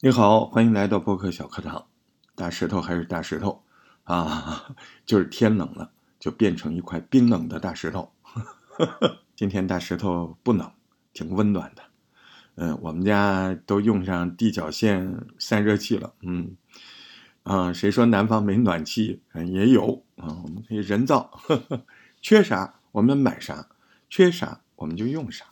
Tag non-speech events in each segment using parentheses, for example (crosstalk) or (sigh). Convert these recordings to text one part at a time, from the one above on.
你好，欢迎来到播客小课堂。大石头还是大石头啊，就是天冷了，就变成一块冰冷的大石头。(laughs) 今天大石头不冷，挺温暖的。嗯，我们家都用上地脚线散热器了。嗯，啊，谁说南方没暖气？嗯，也有啊，我们可以人造。(laughs) 缺啥我们买啥，缺啥我们就用啥，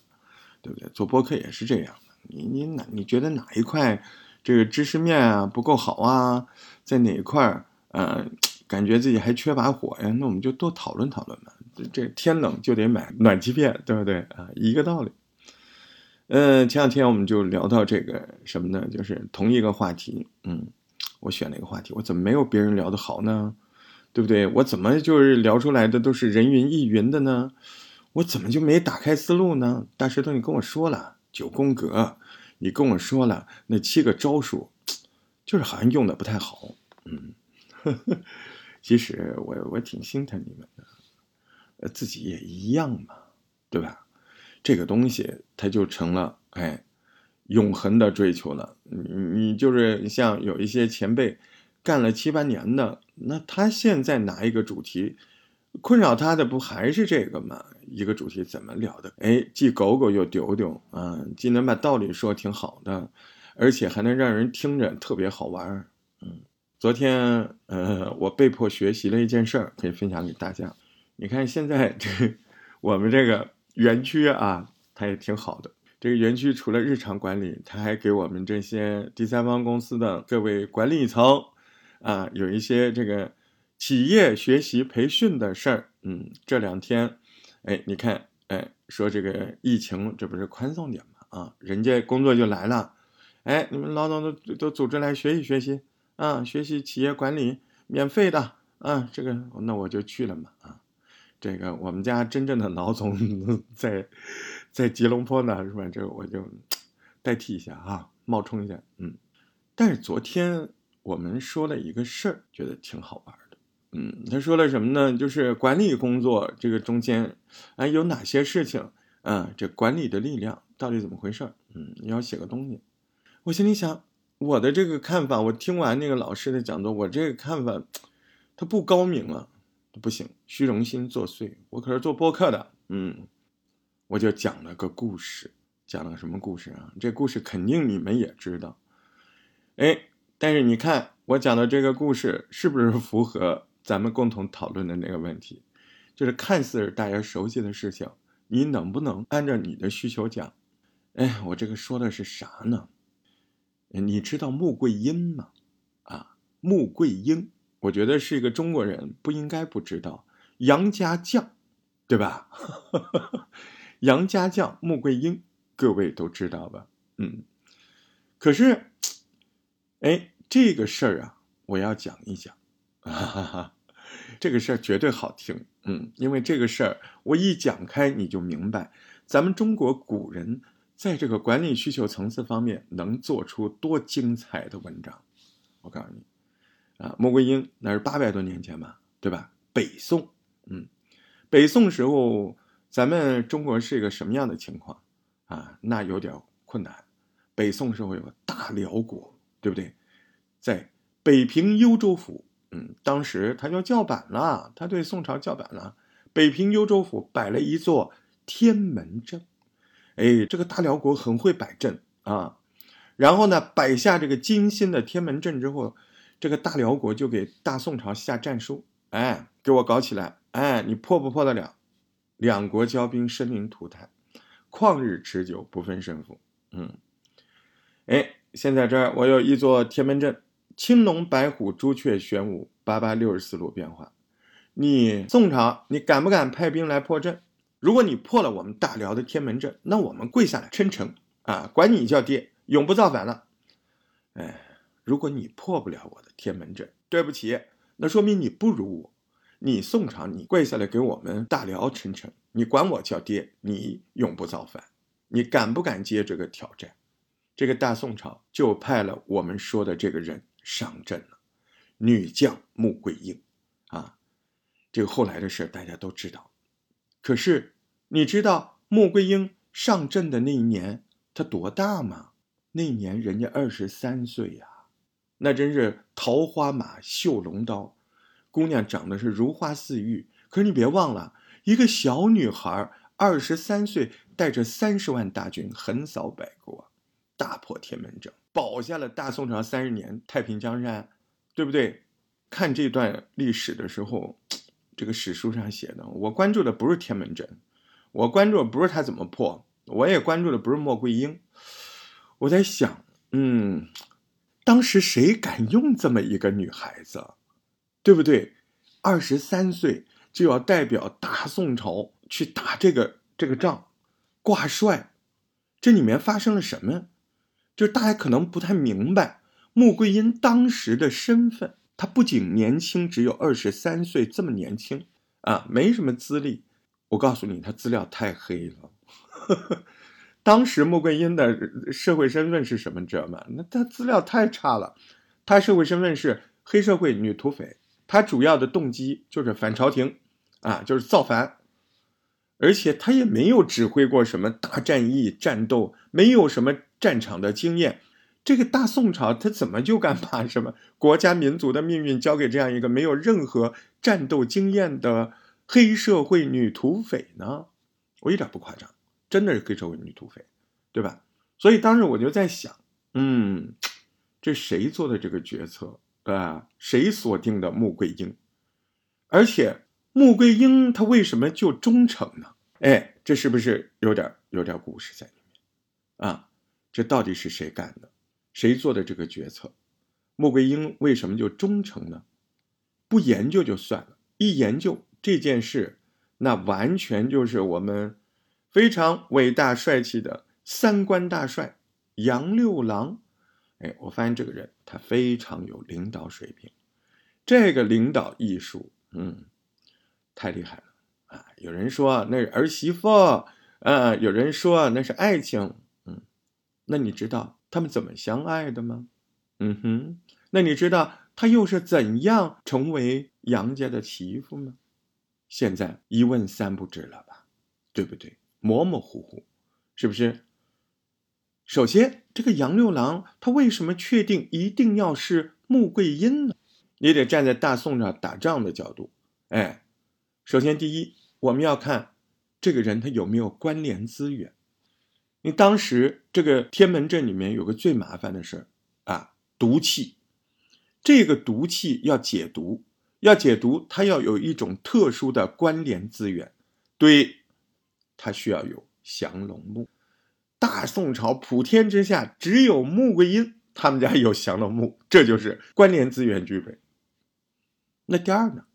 对不对？做播客也是这样的。你你哪你觉得哪一块？这个知识面啊不够好啊，在哪一块儿，呃，感觉自己还缺把火呀？那我们就多讨论讨论嘛。这天冷就得买暖气片，对不对啊？一个道理。嗯，前两天我们就聊到这个什么呢？就是同一个话题。嗯，我选了一个话题，我怎么没有别人聊得好呢？对不对？我怎么就是聊出来的都是人云亦云的呢？我怎么就没打开思路呢？大石头，你跟我说了九宫格。你跟我说了那七个招数，就是好像用的不太好，嗯，(laughs) 其实我我挺心疼你们的，呃，自己也一样嘛，对吧？这个东西它就成了哎，永恒的追求了。你你就是像有一些前辈干了七八年的，那他现在拿一个主题。困扰他的不还是这个吗？一个主题怎么聊的？哎，既狗狗又丢丢啊，既能把道理说挺好的，而且还能让人听着特别好玩儿嗯，昨天呃，我被迫学习了一件事儿，可以分享给大家。你看现在这我们这个园区啊，它也挺好的。这个园区除了日常管理，它还给我们这些第三方公司的各位管理层啊，有一些这个。企业学习培训的事儿，嗯，这两天，哎，你看，哎，说这个疫情，这不是宽松点吗？啊，人家工作就来了，哎，你们老总都都组织来学习学习啊，学习企业管理，免费的啊，这个那我就去了嘛，啊，这个我们家真正的老总 (laughs) 在在吉隆坡呢，是吧？这个我就代替一下啊，冒充一下，嗯，但是昨天我们说了一个事儿，觉得挺好玩。嗯，他说了什么呢？就是管理工作这个中间，哎，有哪些事情啊？这管理的力量到底怎么回事？嗯，你要写个东西。我心里想，我的这个看法，我听完那个老师的讲座，我这个看法，他不高明啊，不行，虚荣心作祟。我可是做播客的，嗯，我就讲了个故事，讲了个什么故事啊？这故事肯定你们也知道，哎，但是你看我讲的这个故事是不是符合？咱们共同讨论的那个问题，就是看似是大家熟悉的事情，你能不能按照你的需求讲？哎，我这个说的是啥呢？你知道穆桂英吗？啊，穆桂英，我觉得是一个中国人不应该不知道杨家将，对吧？(laughs) 杨家将穆桂英，各位都知道吧？嗯，可是，哎，这个事儿啊，我要讲一讲，哈哈哈。这个事儿绝对好听，嗯，因为这个事儿我一讲开你就明白，咱们中国古人在这个管理需求层次方面能做出多精彩的文章。我告诉你，啊，穆桂英那是八百多年前嘛，对吧？北宋，嗯，北宋时候咱们中国是一个什么样的情况啊？那有点困难。北宋时候有个大辽国，对不对？在北平幽州府。嗯，当时他就叫板了，他对宋朝叫板了。北平幽州府摆了一座天门阵，哎，这个大辽国很会摆阵啊。然后呢，摆下这个精心的天门阵之后，这个大辽国就给大宋朝下战书，哎，给我搞起来，哎，你破不破得了？两国交兵，生灵涂炭，旷日持久，不分胜负。嗯，哎，现在这儿我有一座天门阵。青龙白虎朱雀玄武八八六十四路变化，你宋朝你敢不敢派兵来破阵？如果你破了我们大辽的天门阵，那我们跪下来称臣啊，管你叫爹，永不造反了。哎，如果你破不了我的天门阵，对不起，那说明你不如我。你宋朝你跪下来给我们大辽称臣，你管我叫爹，你永不造反。你敢不敢接这个挑战？这个大宋朝就派了我们说的这个人。上阵了，女将穆桂英，啊，这个后来的事大家都知道。可是你知道穆桂英上阵的那一年她多大吗？那年人家二十三岁呀，那真是桃花马绣龙刀，姑娘长得是如花似玉。可是你别忘了，一个小女孩二十三岁，带着三十万大军横扫百国，大破天门阵，保下了大宋朝三十年太平江山，对不对？看这段历史的时候，这个史书上写的，我关注的不是天门阵，我关注的不是他怎么破，我也关注的不是莫桂英。我在想，嗯，当时谁敢用这么一个女孩子，对不对？二十三岁就要代表大宋朝去打这个这个仗，挂帅，这里面发生了什么？就是大家可能不太明白穆桂英当时的身份。她不仅年轻，只有二十三岁，这么年轻啊，没什么资历。我告诉你，她资料太黑了。(laughs) 当时穆桂英的社会身份是什么？知道吗？那她资料太差了。她社会身份是黑社会女土匪，她主要的动机就是反朝廷，啊，就是造反。而且他也没有指挥过什么大战役、战斗，没有什么战场的经验。这个大宋朝，他怎么就敢把什么国家民族的命运交给这样一个没有任何战斗经验的黑社会女土匪呢？我一点不夸张，真的是黑社会女土匪，对吧？所以当时我就在想，嗯，这谁做的这个决策啊？谁锁定的穆桂英？而且穆桂英她为什么就忠诚呢？哎，这是不是有点有点故事在里面啊？这到底是谁干的？谁做的这个决策？穆桂英为什么就忠诚呢？不研究就算了，一研究这件事，那完全就是我们非常伟大帅气的三官大帅杨六郎。哎，我发现这个人他非常有领导水平，这个领导艺术，嗯，太厉害了啊！有人说那是儿媳妇，啊，有人说那是爱情，嗯，那你知道？他们怎么相爱的吗？嗯哼，那你知道他又是怎样成为杨家的媳妇吗？现在一问三不知了吧，对不对？模模糊糊，是不是？首先，这个杨六郎他为什么确定一定要是穆桂英呢？你得站在大宋朝打仗的角度，哎，首先第一，我们要看这个人他有没有关联资源。你当时这个天门阵里面有个最麻烦的事儿啊，毒气。这个毒气要解毒，要解毒，它要有一种特殊的关联资源，对，它需要有降龙木。大宋朝普天之下只有穆桂英他们家有降龙木，这就是关联资源具备。那第二呢？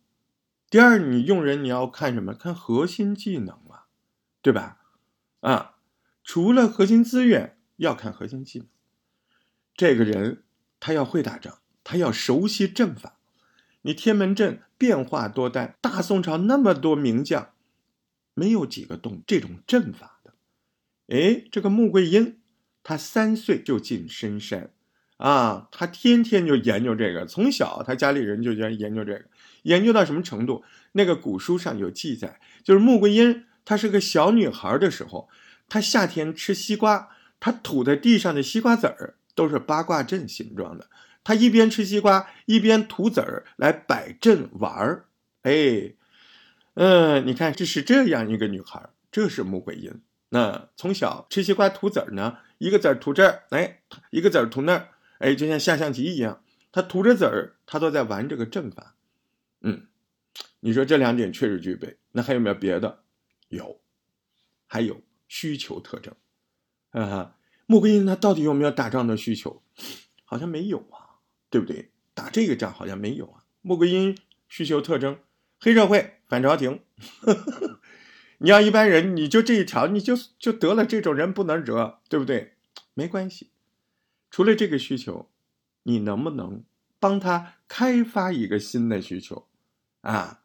第二，你用人你要看什么？看核心技能嘛，对吧？啊。除了核心资源，要看核心技能。这个人他要会打仗，他要熟悉阵法。你天门阵变化多端，大宋朝那么多名将，没有几个懂这种阵法的。哎，这个穆桂英，他三岁就进深山，啊，他天天就研究这个。从小他家里人就研研究这个，研究到什么程度？那个古书上有记载，就是穆桂英她是个小女孩的时候。她夏天吃西瓜，她吐在地上的西瓜籽儿都是八卦阵形状的。她一边吃西瓜，一边吐籽儿来摆阵玩儿。哎，嗯，你看，这是这样一个女孩，这是穆桂英。那从小吃西瓜吐籽儿呢，一个籽儿吐这儿，哎，一个籽儿吐那儿，哎，就像下象棋一样。她吐着籽儿，她都在玩这个阵法。你说这两点确实具备，那还有没有别的？有，还有。需求特征，啊，穆桂英她到底有没有打仗的需求？好像没有啊，对不对？打这个仗好像没有啊。穆桂英需求特征：黑社会反朝廷。(laughs) 你要一般人，你就这一条，你就就得了。这种人不能惹，对不对？没关系。除了这个需求，你能不能帮他开发一个新的需求？啊，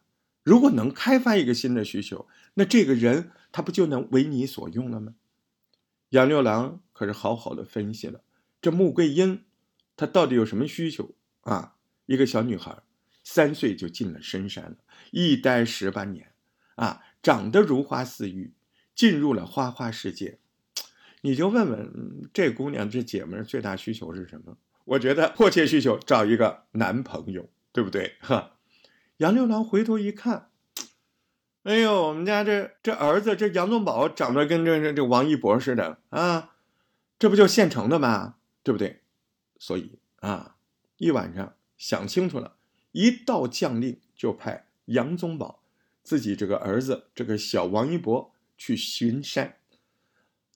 如果能开发一个新的需求，那这个人。他不就能为你所用了吗？杨六郎可是好好的分析了，这穆桂英，她到底有什么需求啊？一个小女孩，三岁就进了深山了，一待十八年，啊，长得如花似玉，进入了花花世界。你就问问这姑娘这姐们最大需求是什么？我觉得迫切需求找一个男朋友，对不对？哈，杨六郎回头一看，哎呦，我们家这这儿子这杨宗保长得跟这这这王一博似的啊，这不就现成的吗？对不对？所以啊，一晚上想清楚了，一道将令就派杨宗保自己这个儿子这个小王一博去巡山。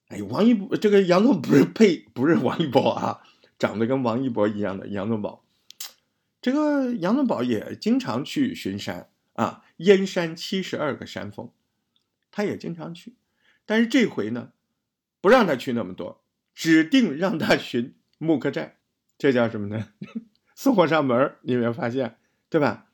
哎，王一博这个杨宗不是配不是王一博啊。长得跟王一博一样的杨宗保，这个杨宗保也经常去巡山啊，燕山七十二个山峰，他也经常去，但是这回呢，不让他去那么多，指定让他巡木克寨，这叫什么呢？(laughs) 送货上门你没有发现，对吧？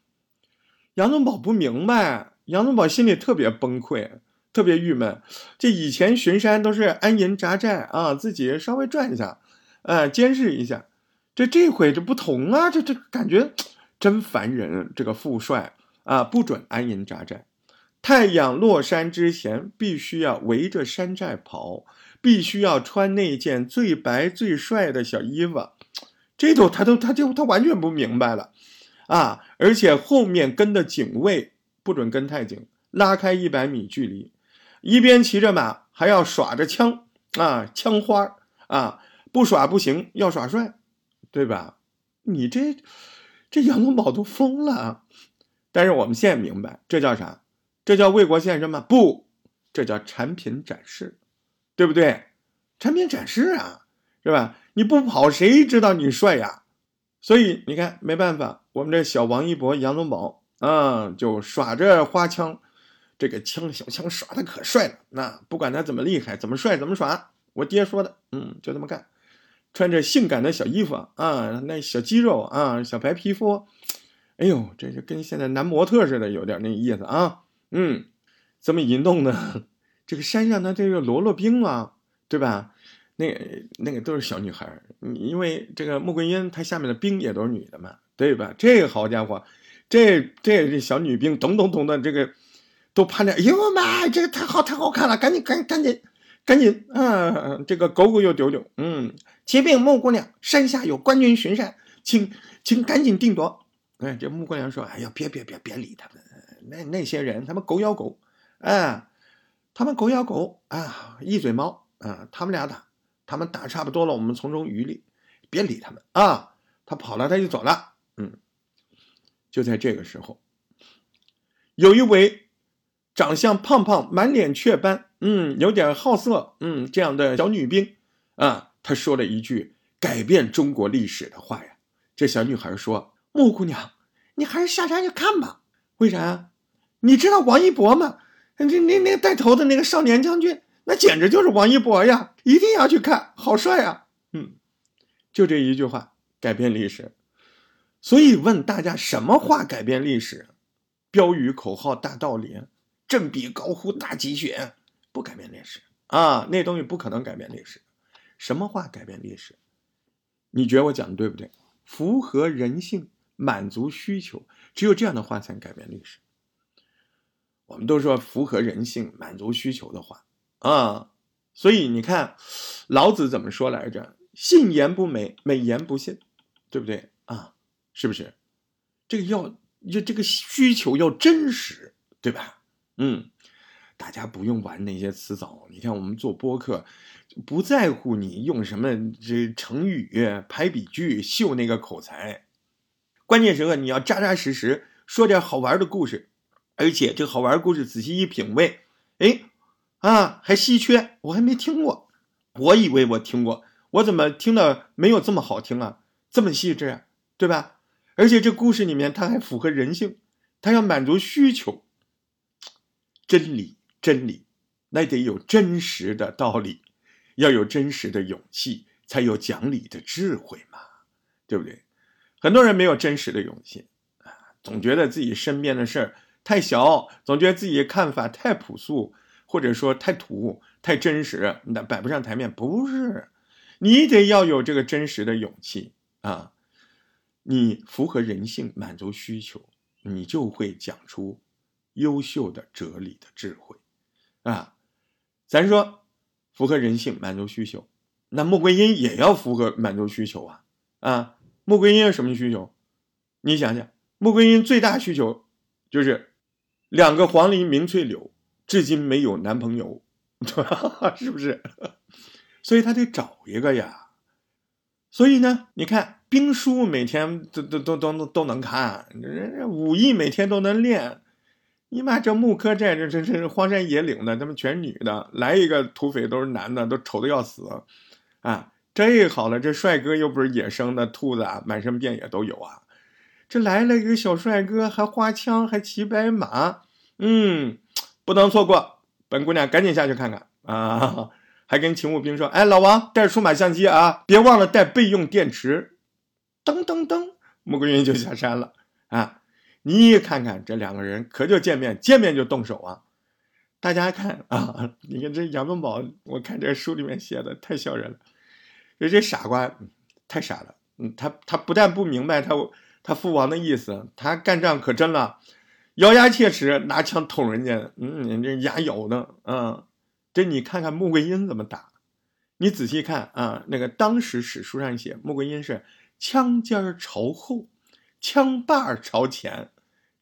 杨宗保不明白，杨宗保心里特别崩溃，特别郁闷。这以前巡山都是安营扎寨啊，自己稍微转一下。呃，监视一下，这这回这不同啊，这这感觉真烦人。这个副帅啊，不准安营扎寨，太阳落山之前必须要围着山寨跑，必须要穿那件最白最帅的小衣服。这都他都他就他完全不明白了啊！而且后面跟的警卫不准跟太紧，拉开一百米距离，一边骑着马还要耍着枪啊，枪花啊。不耍不行，要耍帅，对吧？你这这杨宗保都疯了。但是我们现在明白，这叫啥？这叫为国献身吗？不，这叫产品展示，对不对？产品展示啊，是吧？你不跑，谁知道你帅呀？所以你看，没办法，我们这小王一博杨宗保啊，就耍着花枪，这个枪小枪耍的可帅了。那不管他怎么厉害，怎么帅，怎么耍，我爹说的，嗯，就这么干。穿着性感的小衣服啊，那小肌肉啊，小白皮肤，哎呦，这就跟现在男模特似的，有点那意思啊。嗯，这么一弄呢，(laughs) 这个山上呢，这个罗罗兵啊，对吧？那那个都是小女孩因为这个穆桂英她下面的兵也都是女的嘛，对吧？这个好家伙，这这这小女兵咚咚咚的，这个都盼着，哎呦妈，这个太好太好看了，赶紧赶紧赶紧。赶紧赶紧啊！这个狗狗又丢丢，嗯，启禀穆姑娘，山下有官军巡山，请请赶紧定夺。哎，这穆姑娘说：“哎呀，别别别别理他们，那那些人他们狗咬狗，啊，他们狗咬狗啊，一嘴猫啊，他们俩打，他们打差不多了，我们从中渔利，别理他们啊。他跑了，他就走了。嗯，就在这个时候，有一位。长相胖胖，满脸雀斑，嗯，有点好色，嗯，这样的小女兵，啊，她说了一句改变中国历史的话呀。这小女孩说：“穆姑娘，你还是下山去看吧。为啥？你知道王一博吗？那那那带头的那个少年将军，那简直就是王一博呀！一定要去看，好帅啊！嗯，就这一句话改变历史。所以问大家，什么话改变历史？标语、口号、大道理。”振臂高呼大吉选，不改变历史啊！那东西不可能改变历史。什么话改变历史？你觉得我讲的对不对？符合人性，满足需求，只有这样的话才能改变历史。我们都说符合人性、满足需求的话啊，所以你看，老子怎么说来着？信言不美，美言不信，对不对啊？是不是？这个要要这个需求要真实，对吧？嗯，大家不用玩那些词藻。你看我们做播客，不在乎你用什么这成语、排比句秀那个口才，关键时刻你要扎扎实实说点好玩的故事，而且这好玩故事仔细一品味，哎，啊还稀缺，我还没听过，我以为我听过，我怎么听的没有这么好听啊？这么细致，对吧？而且这故事里面它还符合人性，它要满足需求。真理，真理，那得有真实的道理，要有真实的勇气，才有讲理的智慧嘛，对不对？很多人没有真实的勇气啊，总觉得自己身边的事儿太小，总觉得自己看法太朴素，或者说太土、太真实，那摆不上台面。不是，你得要有这个真实的勇气啊，你符合人性，满足需求，你就会讲出。优秀的哲理的智慧，啊，咱说符合人性，满足需求。那穆桂英也要符合满足需求啊啊！穆桂英有什么需求？你想想，穆桂英最大需求就是两个黄鹂鸣翠柳，至今没有男朋友，(laughs) 是不是？所以他得找一个呀。所以呢，你看兵书每天都都都都都能看，武艺每天都能练。你妈这木柯寨这这这荒山野岭的，他们全女的，来一个土匪都是男的，都丑的要死。啊，这好了，这帅哥又不是野生的兔子啊，满身遍野都有啊。这来了一个小帅哥，还花枪，还骑白马，嗯，不能错过。本姑娘赶紧下去看看啊！还跟勤务兵说：“哎，老王带数码相机啊，别忘了带备用电池。”噔噔噔，穆桂英就下山了啊！你看看这两个人，可就见面，见面就动手啊！大家看啊，(laughs) 你看这杨宗保，我看这书里面写的太笑人了。这这傻瓜太傻了，嗯，他他不但不明白他他父王的意思，他干仗可真了，咬牙切齿拿枪捅人家，嗯，这牙咬的，嗯，这你看看穆桂英怎么打，你仔细看啊，那个当时史书上写穆桂英是枪尖朝后，枪把朝前，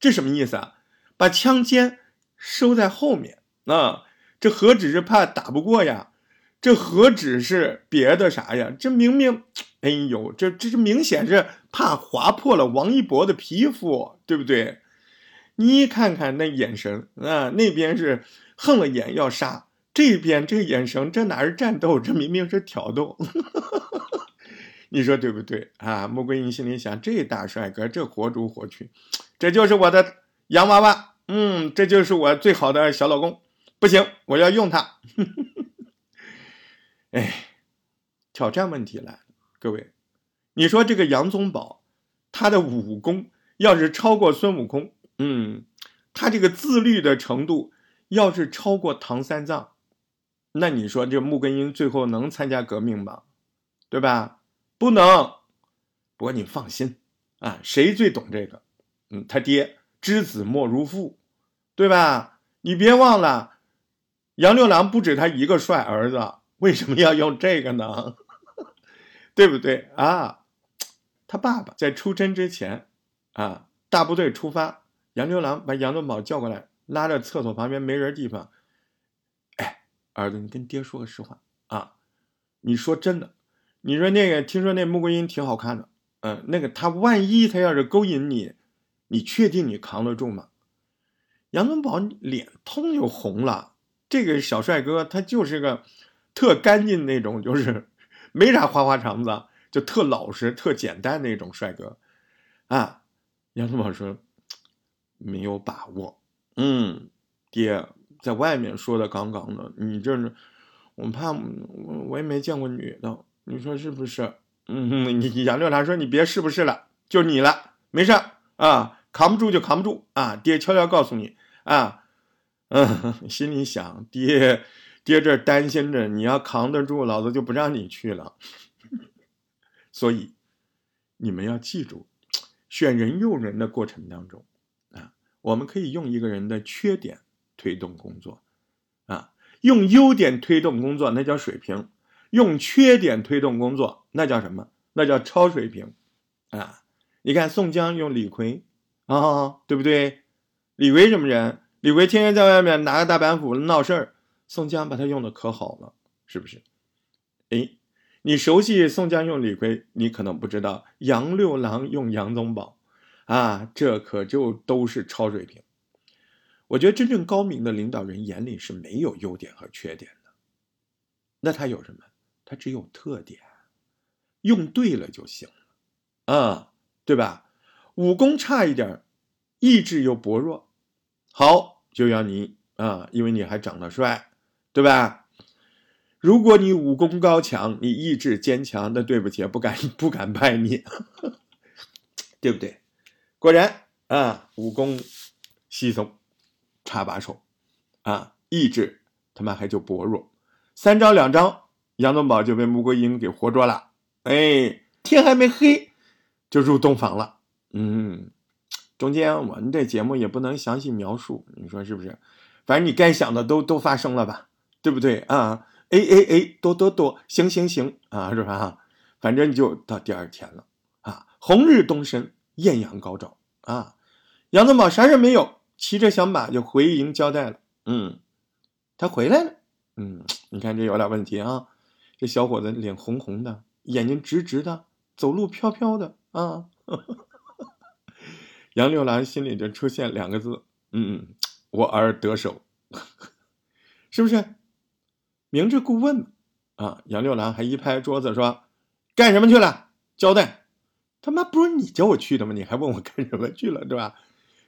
这什么意思啊？把枪尖收在后面啊，这何止是怕打不过呀？这何止是别的啥呀？这明明，哎呦，这这是明显是怕划破了王一博的皮肤，对不对？你看看那眼神啊，那边是横了眼要杀，这边这眼神，这哪是战斗？这明明是挑逗。(laughs) 你说对不对啊？穆桂英心里想：这大帅哥，这活猪活去，这就是我的洋娃娃，嗯，这就是我最好的小老公。不行，我要用他。(laughs) 哎，挑战问题来了，各位，你说这个杨宗保，他的武功要是超过孙悟空，嗯，他这个自律的程度要是超过唐三藏，那你说这穆桂英最后能参加革命吗？对吧？不能。不过你放心啊，谁最懂这个？嗯，他爹，知子莫如父，对吧？你别忘了，杨六郎不止他一个帅儿子。为什么要用这个呢？(laughs) 对不对啊？他爸爸在出征之前，啊，大部队出发，杨六郎把杨宗保叫过来，拉着厕所旁边没人地方。哎，儿子，你跟爹说个实话啊！你说真的，你说那个，听说那穆桂英挺好看的，嗯，那个他万一他要是勾引你，你确定你扛得住吗？杨宗保脸通就红了，这个小帅哥他就是个。特干净那种，就是 (laughs) 没啥花花肠子，就特老实、特简单那种帅哥，啊！杨宗保说没有把握，嗯，爹在外面说的杠杠的，你这是我怕我我也没见过女的，你说是不是？嗯，你杨六郎说你别是不是了，就你了，没事儿啊，扛不住就扛不住啊，爹悄悄告诉你啊，嗯，(laughs) 心里想爹。爹这担心着，你要扛得住，老子就不让你去了。(laughs) 所以，你们要记住，选人用人的过程当中，啊，我们可以用一个人的缺点推动工作，啊，用优点推动工作那叫水平，用缺点推动工作那叫什么？那叫超水平，啊，你看宋江用李逵，啊，对不对？李逵什么人？李逵天天在外面拿个大板斧闹事儿。宋江把他用的可好了，是不是？哎，你熟悉宋江用李逵，你可能不知道杨六郎用杨宗保，啊，这可就都是超水平。我觉得真正高明的领导人眼里是没有优点和缺点的，那他有什么？他只有特点，用对了就行了，啊，对吧？武功差一点，意志又薄弱，好，就要你啊，因为你还长得帅。对吧？如果你武功高强，你意志坚强，那对不起，不敢不敢拜你，(laughs) 对不对？果然啊，武功稀松，差把手啊，意志他妈还就薄弱，三招两招，杨宗保就被穆桂英给活捉了。哎，天还没黑就入洞房了。嗯，中间我们这节目也不能详细描述，你说是不是？反正你该想的都都发生了吧。对不对啊？哎哎哎，多多多，行行行啊，是吧？反正就到第二天了啊，红日东升，艳阳高照啊。杨宗保啥事没有，骑着小马就回营交代了。嗯，他回来了。嗯，你看这有点问题啊。这小伙子脸红红的，眼睛直直的，走路飘飘的啊。(laughs) 杨六郎心里就出现两个字：嗯，我儿得手，(laughs) 是不是？明知故问啊！杨六郎还一拍桌子说：“干什么去了？交代！他妈不是你叫我去的吗？你还问我干什么去了，对吧？”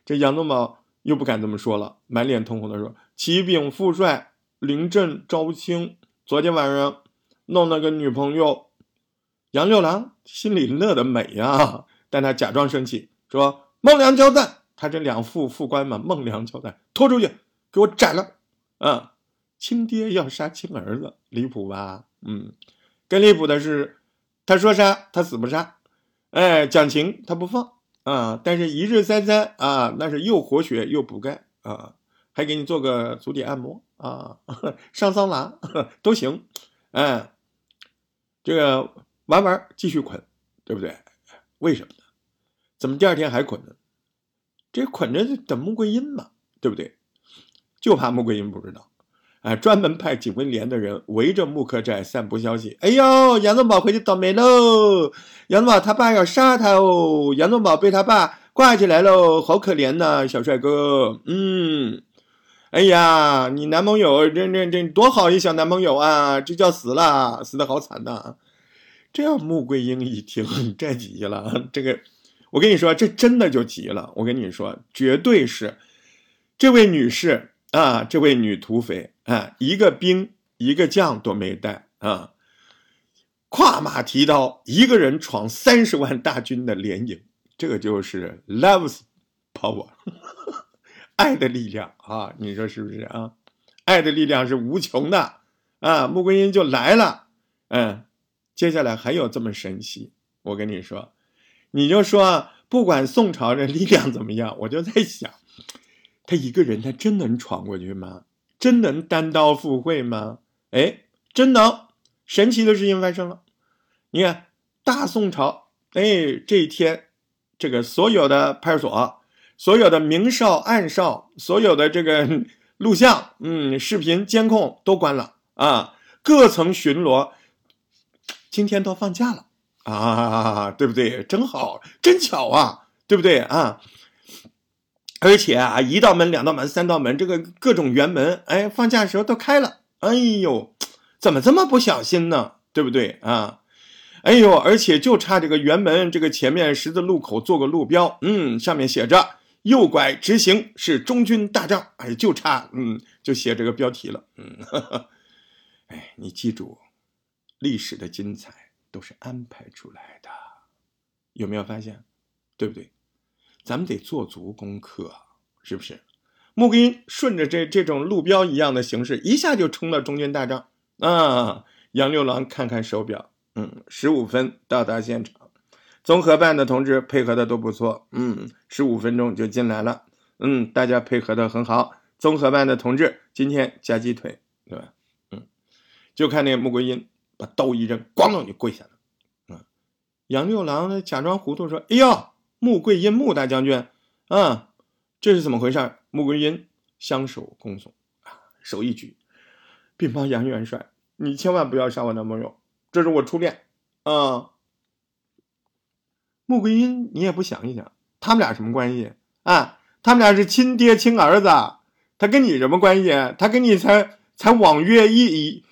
这杨宗保又不敢这么说了，满脸通红的说：“启禀副帅，临阵招亲，昨天晚上弄了个女朋友。”杨六郎心里乐得美呀，但他假装生气说。孟良交代，他这两副副官嘛，孟良交代，拖出去，给我斩了！啊，亲爹要杀亲儿子，离谱吧？嗯，更离谱的是，他说杀他死不杀，哎，讲情他不放啊，但是一日三餐啊，那是又活血又补钙啊，还给你做个足底按摩啊，(laughs) 上桑拿 (laughs) 都行，哎，这个玩玩继续捆，对不对？为什么呢？怎么第二天还捆呢？这捆着等穆桂英嘛，对不对？就怕穆桂英不知道，哎，专门派警卫连的人围着木克寨散布消息。哎呦，杨宗保回去倒霉喽！杨宗保他爸要杀他哦！杨宗保被他爸挂起来喽，好可怜呐，小帅哥。嗯，哎呀，你男朋友这这这多好一小男朋友啊，这叫死了，死的好惨呐！这样穆桂英一听，这急了，(laughs) 这个。我跟你说，这真的就急了。我跟你说，绝对是这位女士啊，这位女土匪啊，一个兵一个将都没带啊，跨马提刀，一个人闯三十万大军的连营，这个就是 love's power，(laughs) 爱的力量啊！你说是不是啊？爱的力量是无穷的啊！穆桂英就来了，嗯，接下来还有这么神奇，我跟你说。你就说啊，不管宋朝的力量怎么样，(laughs) 我就在想，他一个人，他真能闯过去吗？真能单刀赴会吗？哎，真能！神奇的事情发生了。你看，大宋朝，哎，这一天，这个所有的派出所、所有的明哨、暗哨、所有的这个 (laughs) 录像、嗯，视频监控都关了啊，各层巡逻，今天都放假了。啊，对不对？真好，真巧啊，对不对啊？而且啊，一道门、两道门、三道门，这个各种辕门，哎，放假的时候都开了。哎呦，怎么这么不小心呢？对不对啊？哎呦，而且就差这个辕门这个前面十字路口做个路标，嗯，上面写着“右拐直行是中军大帐”，哎，就差嗯，就写这个标题了。嗯，(laughs) 哎，你记住历史的精彩。都是安排出来的，有没有发现？对不对？咱们得做足功课，是不是？穆桂英顺着这这种路标一样的形式，一下就冲到中军大帐啊！杨六郎看看手表，嗯，十五分到达现场。综合办的同志配合的都不错，嗯，十五分钟就进来了，嗯，大家配合的很好。综合办的同志今天夹鸡腿，对吧？嗯，就看那穆桂英。把刀一扔，咣当就跪下了。嗯，杨六郎呢假装糊涂说：“哎呦，穆桂英，穆大将军，啊，这是怎么回事？”穆桂英相手恭送，啊，手一举，禀报杨元帅，你千万不要杀我男朋友，这是我初恋。啊，穆桂英，你也不想一想，他们俩什么关系？啊，他们俩是亲爹亲儿子，他跟你什么关系？他跟你才才网约一一。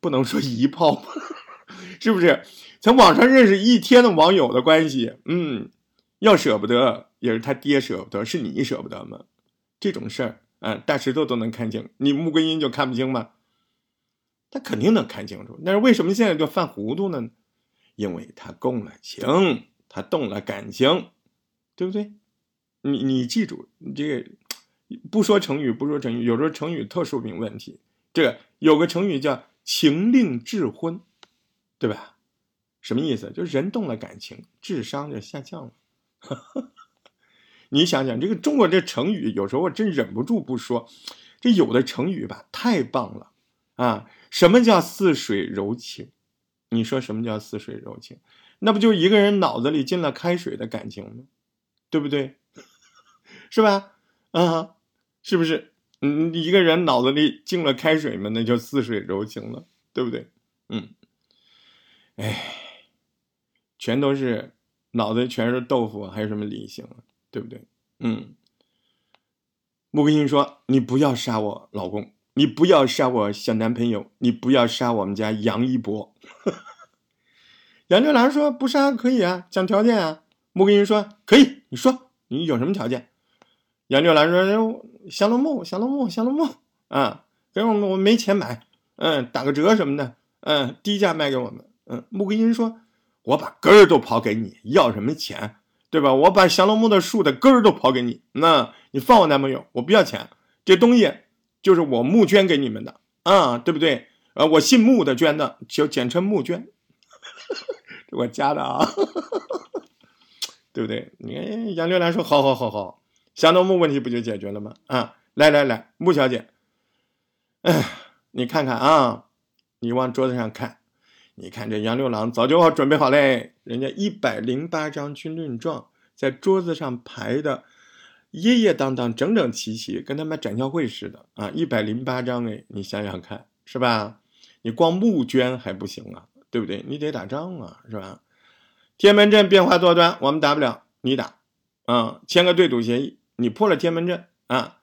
不能说一炮，(laughs) 是不是？从网上认识一天的网友的关系，嗯，要舍不得也是他爹舍不得，是你舍不得吗？这种事儿，嗯，大石头都能看清，你穆桂英就看不清吗？他肯定能看清楚，但是为什么现在就犯糊涂呢？因为他共了情，他动了感情，对不对？你你记住，这个不说成语，不说成语，有时候成语特殊名问题。这个有个成语叫。情令智昏，对吧？什么意思？就是人动了感情，智商就下降了。(laughs) 你想想，这个中国这成语，有时候我真忍不住不说。这有的成语吧，太棒了啊！什么叫似水柔情？你说什么叫似水柔情？那不就一个人脑子里进了开水的感情吗？对不对？(laughs) 是吧？啊，是不是？嗯，一个人脑子里进了开水嘛，那就似水柔情了，对不对？嗯，哎，全都是脑子全是豆腐，还有什么理性对不对？嗯。穆桂英说：“你不要杀我老公，你不要杀我小男朋友，你不要杀我们家杨一博。(laughs) ”杨六郎说：“不杀可以啊，讲条件啊。”穆桂英说：“可以，你说你有什么条件？”杨六郎说：“降龙木，降龙木，降龙木啊！给我们，我没钱买，嗯，打个折什么的，嗯，低价卖给我们。”嗯，穆桂英说：“我把根儿都刨给你，要什么钱？对吧？我把降龙木的树的根儿都刨给你，那你放我男朋友，我不要钱。这东西就是我募捐给你们的啊，对不对？呃，我姓穆的捐的，就简称募捐，(laughs) 我加的啊，(laughs) 对不对？你看杨六郎说：“好好好好。”降龙木问题不就解决了吗？啊，来来来，穆小姐，哎，你看看啊，你往桌子上看，你看这杨六郎早就准备好嘞，人家一百零八张军令状在桌子上排的，页页当当，整整齐齐，跟他们展销会似的啊，一百零八张哎，你想想看，是吧？你光募捐还不行啊，对不对？你得打仗啊，是吧？天门阵变化多端，我们打不了，你打，啊，签个对赌协议。你破了天门阵啊，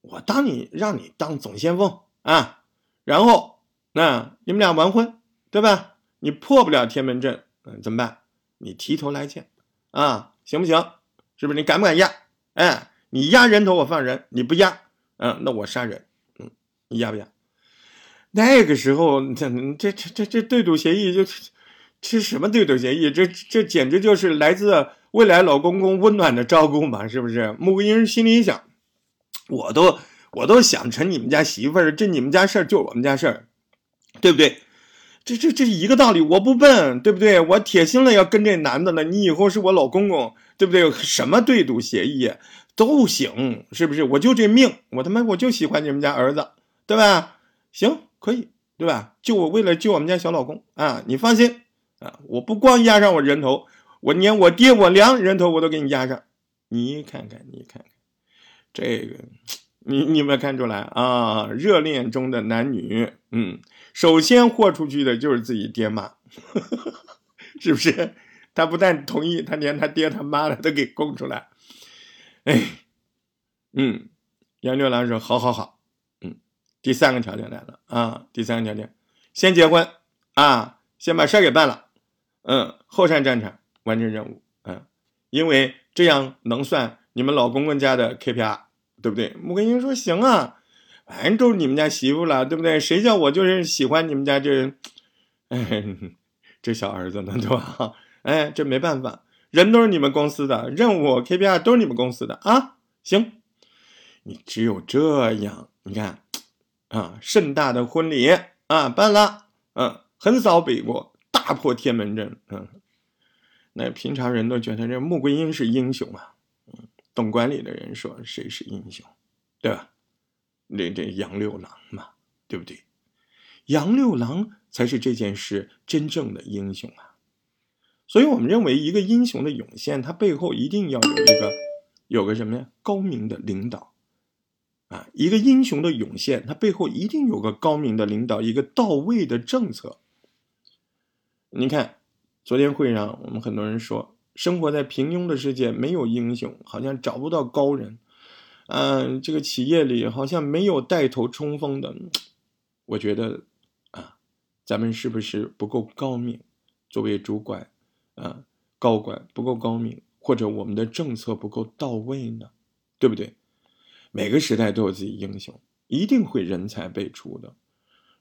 我当你让你当总先锋啊，然后那你们俩完婚，对吧？你破不了天门阵，嗯，怎么办？你提头来见啊，行不行？是不是？你敢不敢压？哎，你压人头我放人，你不压，嗯，那我杀人，嗯，你压不压？那个时候，这这这这这对赌协议就这什么对赌协议？这这简直就是来自。未来老公公温暖的照顾嘛，是不是？穆桂英心里想，我都我都想成你们家媳妇儿，这你们家事儿就我们家事儿，对不对？这这这一个道理。我不笨，对不对？我铁心了要跟这男的了，你以后是我老公公，对不对？什么对赌协议都行，是不是？我就这命，我他妈我就喜欢你们家儿子，对吧？行，可以，对吧？就我为了救我们家小老公啊，你放心啊，我不光压上我人头。我连我爹我娘人头我都给你压上，你看看你看看，这个你你没有看出来啊？热恋中的男女，嗯，首先豁出去的就是自己爹妈，(laughs) 是不是？他不但同意，他连他爹他妈的都给供出来。哎，嗯，杨六郎说：“好好好，嗯，第三个条件来了啊，第三个条件，先结婚啊，先把事儿给办了，嗯，后上战场。”完成任务，嗯，因为这样能算你们老公公家的 KPI，对不对？穆桂英说行啊，反正都是你们家媳妇了，对不对？谁叫我就是喜欢你们家这，哎，(laughs) 这小儿子呢，对吧？(laughs) 哎，这没办法，人都是你们公司的，任务 KPI 都是你们公司的啊。行，你只有这样，你看，啊，盛大的婚礼啊办了，嗯，横扫北国，大破天门阵，嗯。那平常人都觉得这穆桂英是英雄啊，嗯，懂管理的人说谁是英雄，对吧？这这杨六郎嘛，对不对？杨六郎才是这件事真正的英雄啊！所以我们认为，一个英雄的涌现，他背后一定要有一个有个什么呀？高明的领导啊！一个英雄的涌现，他背后一定有个高明的领导，一个到位的政策。你看。昨天会上，我们很多人说，生活在平庸的世界，没有英雄，好像找不到高人。嗯，这个企业里好像没有带头冲锋的。我觉得，啊，咱们是不是不够高明？作为主管，啊，高管不够高明，或者我们的政策不够到位呢？对不对？每个时代都有自己英雄，一定会人才辈出的。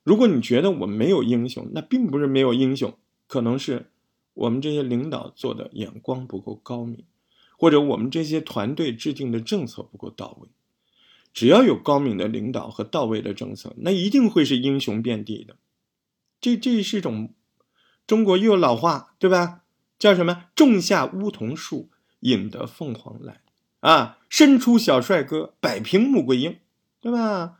如果你觉得我们没有英雄，那并不是没有英雄，可能是。我们这些领导做的眼光不够高明，或者我们这些团队制定的政策不够到位。只要有高明的领导和到位的政策，那一定会是英雄遍地的。这这是一种中国又有老话，对吧？叫什么？种下梧桐树，引得凤凰来。啊，伸出小帅哥，摆平穆桂英，对吧？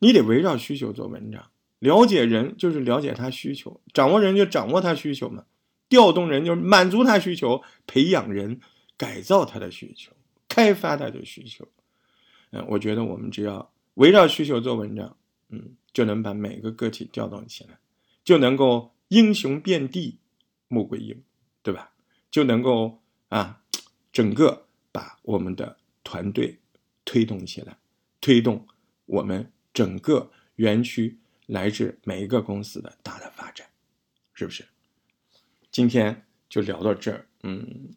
你得围绕需求做文章。了解人就是了解他需求，掌握人就掌握他需求嘛，调动人就是满足他需求，培养人，改造他的需求，开发他的需求。嗯，我觉得我们只要围绕需求做文章，嗯，就能把每个个体调动起来，就能够英雄遍地穆桂英，对吧？就能够啊，整个把我们的团队推动起来，推动我们整个园区。来自每一个公司的大的发展，是不是？今天就聊到这儿，嗯，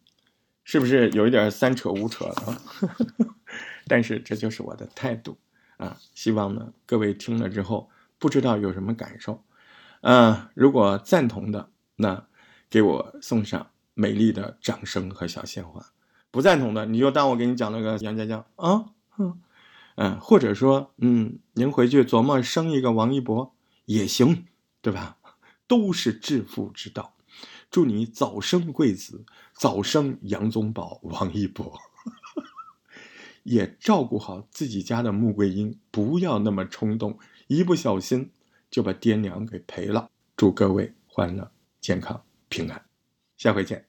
是不是有一点三扯五扯的？(laughs) 但是这就是我的态度啊！希望呢，各位听了之后不知道有什么感受？嗯，如果赞同的，那给我送上美丽的掌声和小鲜花；不赞同的，你就当我给你讲了个杨家将啊，嗯，或者说，嗯，您回去琢磨生一个王一博也行，对吧？都是致富之道。祝你早生贵子，早生杨宗保、王一博，(laughs) 也照顾好自己家的穆桂英，不要那么冲动，一不小心就把爹娘给赔了。祝各位欢乐、健康、平安，下回见。